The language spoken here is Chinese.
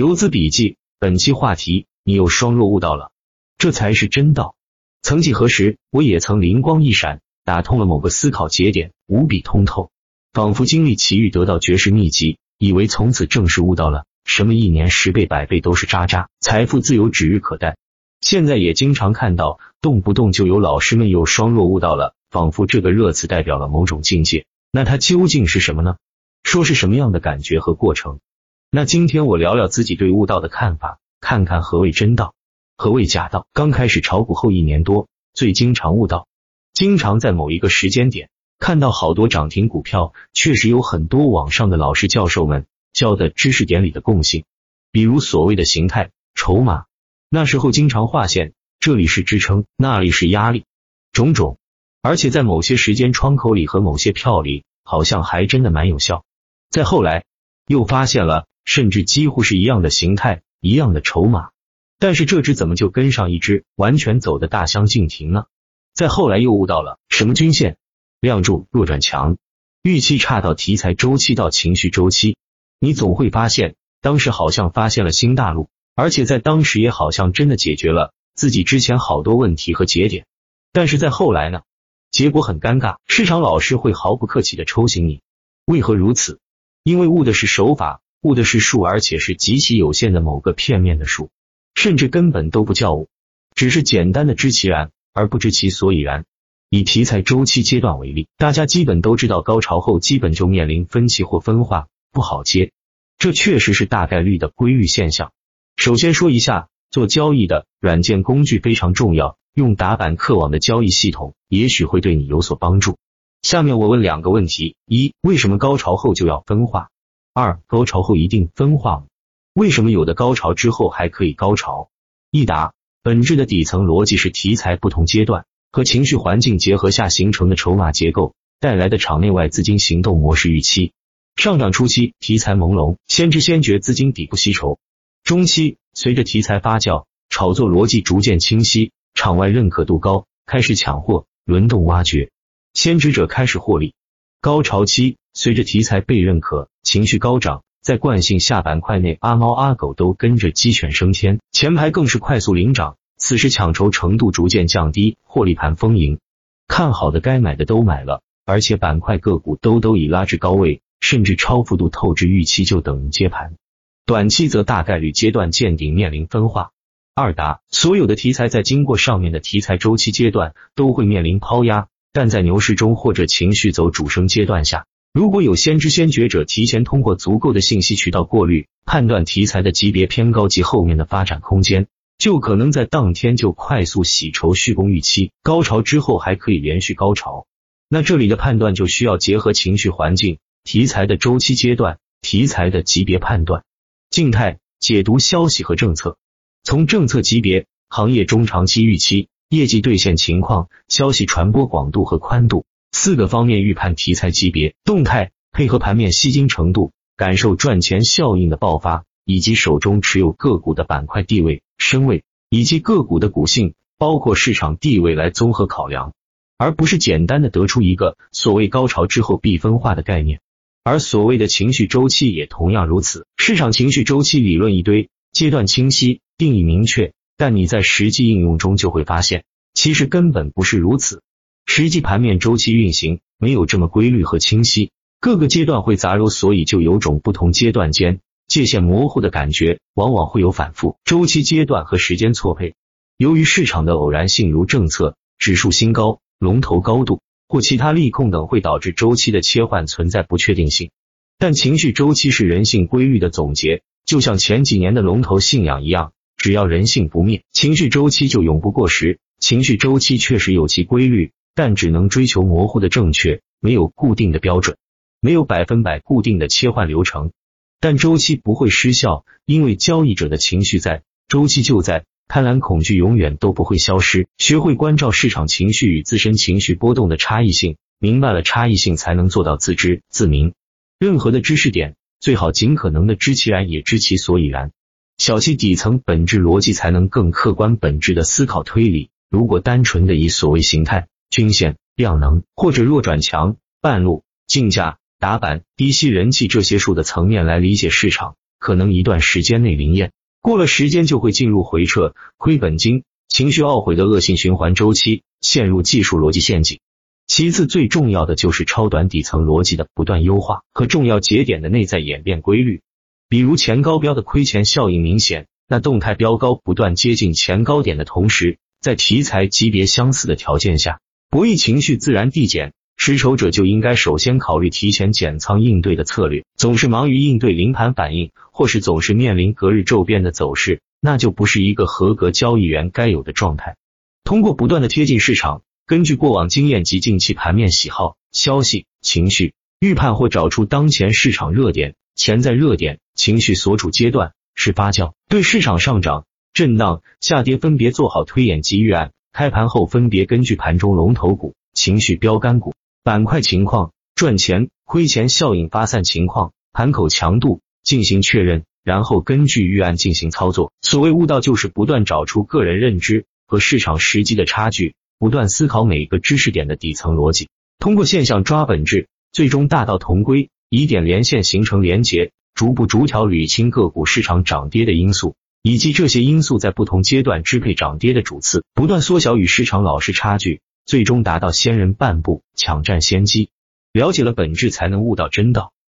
游资笔记，本期话题：你又双若悟道了，这才是真道。曾几何时，我也曾灵光一闪，打通了某个思考节点，无比通透，仿佛经历奇遇，得到绝世秘籍，以为从此正式悟到了什么一年十倍百倍都是渣渣，财富自由指日可待。现在也经常看到，动不动就有老师们有双若悟道了，仿佛这个热词代表了某种境界。那它究竟是什么呢？说是什么样的感觉和过程？那今天我聊聊自己对悟道的看法，看看何谓真道，何谓假道。刚开始炒股后一年多，最经常悟道，经常在某一个时间点看到好多涨停股票，确实有很多网上的老师教授们教的知识点里的共性，比如所谓的形态、筹码，那时候经常划线，这里是支撑，那里是压力，种种，而且在某些时间窗口里和某些票里，好像还真的蛮有效。再后来又发现了。甚至几乎是一样的形态，一样的筹码，但是这只怎么就跟上一只完全走的大相径庭呢？再后来又悟到了什么均线量柱弱转强，预期差到题材周期到情绪周期，你总会发现当时好像发现了新大陆，而且在当时也好像真的解决了自己之前好多问题和节点。但是在后来呢，结果很尴尬，市场老师会毫不客气的抽醒你。为何如此？因为悟的是手法。悟的是数，而且是极其有限的某个片面的数，甚至根本都不叫悟，只是简单的知其然而不知其所以然。以题材周期阶段为例，大家基本都知道，高潮后基本就面临分歧或分化，不好接，这确实是大概率的规律现象。首先说一下，做交易的软件工具非常重要，用打板客网的交易系统也许会对你有所帮助。下面我问两个问题：一，为什么高潮后就要分化？二高潮后一定分化？为什么有的高潮之后还可以高潮？一答：本质的底层逻辑是题材不同阶段和情绪环境结合下形成的筹码结构带来的场内外资金行动模式预期。上涨初期题材朦胧，先知先觉，资金底部吸筹；中期随着题材发酵，炒作逻辑逐渐清晰，场外认可度高，开始抢货轮动挖掘，先知者开始获利。高潮期随着题材被认可。情绪高涨，在惯性下板块内，阿猫阿狗都跟着鸡犬升天，前排更是快速领涨。此时抢筹程度逐渐降低，获利盘丰盈，看好的该买的都买了，而且板块个股都都已拉至高位，甚至超幅度透支预期，就等于接盘。短期则大概率阶段见顶，面临分化。二答：所有的题材在经过上面的题材周期阶段，都会面临抛压，但在牛市中或者情绪走主升阶段下。如果有先知先觉者提前通过足够的信息渠道过滤，判断题材的级别偏高及后面的发展空间，就可能在当天就快速洗筹续攻预期，高潮之后还可以连续高潮。那这里的判断就需要结合情绪环境、题材的周期阶段、题材的级别判断。静态解读消息和政策，从政策级别、行业中长期预期、业绩兑现情况、消息传播广度和宽度。四个方面预判题材级别动态，配合盘面吸金程度，感受赚钱效应的爆发，以及手中持有个股的板块地位、身位，以及个股的股性，包括市场地位来综合考量，而不是简单的得出一个所谓高潮之后必分化的概念。而所谓的情绪周期也同样如此，市场情绪周期理论一堆，阶段清晰，定义明确，但你在实际应用中就会发现，其实根本不是如此。实际盘面周期运行没有这么规律和清晰，各个阶段会杂糅，所以就有种不同阶段间界限模糊的感觉，往往会有反复。周期阶段和时间错配，由于市场的偶然性，如政策、指数新高、龙头高度或其他利空等，会导致周期的切换存在不确定性。但情绪周期是人性规律的总结，就像前几年的龙头信仰一样，只要人性不灭，情绪周期就永不过时。情绪周期确实有其规律。但只能追求模糊的正确，没有固定的标准，没有百分百固定的切换流程。但周期不会失效，因为交易者的情绪在，周期就在，贪婪恐惧永远都不会消失。学会关照市场情绪与自身情绪波动的差异性，明白了差异性，才能做到自知自明。任何的知识点，最好尽可能的知其然，也知其所以然。小气底层本质逻辑，才能更客观本质的思考推理。如果单纯的以所谓形态，均线、量能或者弱转强、半路、竞价、打板、低吸人气这些数的层面来理解市场，可能一段时间内灵验，过了时间就会进入回撤、亏本金、情绪懊悔的恶性循环周期，陷入技术逻辑陷阱。其次，最重要的就是超短底层逻辑的不断优化和重要节点的内在演变规律。比如前高标的亏钱效应明显，那动态标高不断接近前高点的同时，在题材级别相似的条件下，博弈情绪自然递减，持筹者就应该首先考虑提前减仓应对的策略。总是忙于应对临盘反应，或是总是面临隔日骤变的走势，那就不是一个合格交易员该有的状态。通过不断的贴近市场。根据过往经验及近期盘面喜好、消息、情绪预判，或找出当前市场热点、潜在热点、情绪所处阶段是发酵，对市场上涨、震荡、下跌分别做好推演及预案。开盘后分别根据盘中龙头股、情绪标杆股、板块情况、赚钱、亏钱效应发散情况、盘口强度进行确认，然后根据预案进行操作。所谓悟道，就是不断找出个人认知和市场实际的差距。不断思考每个知识点的底层逻辑，通过现象抓本质，最终大道同归，以点连线形成连结，逐步逐条捋清个股市场涨跌的因素，以及这些因素在不同阶段支配涨跌的主次，不断缩小与市场老师差距，最终达到先人半步抢占先机。了解了本质，才能悟到真道。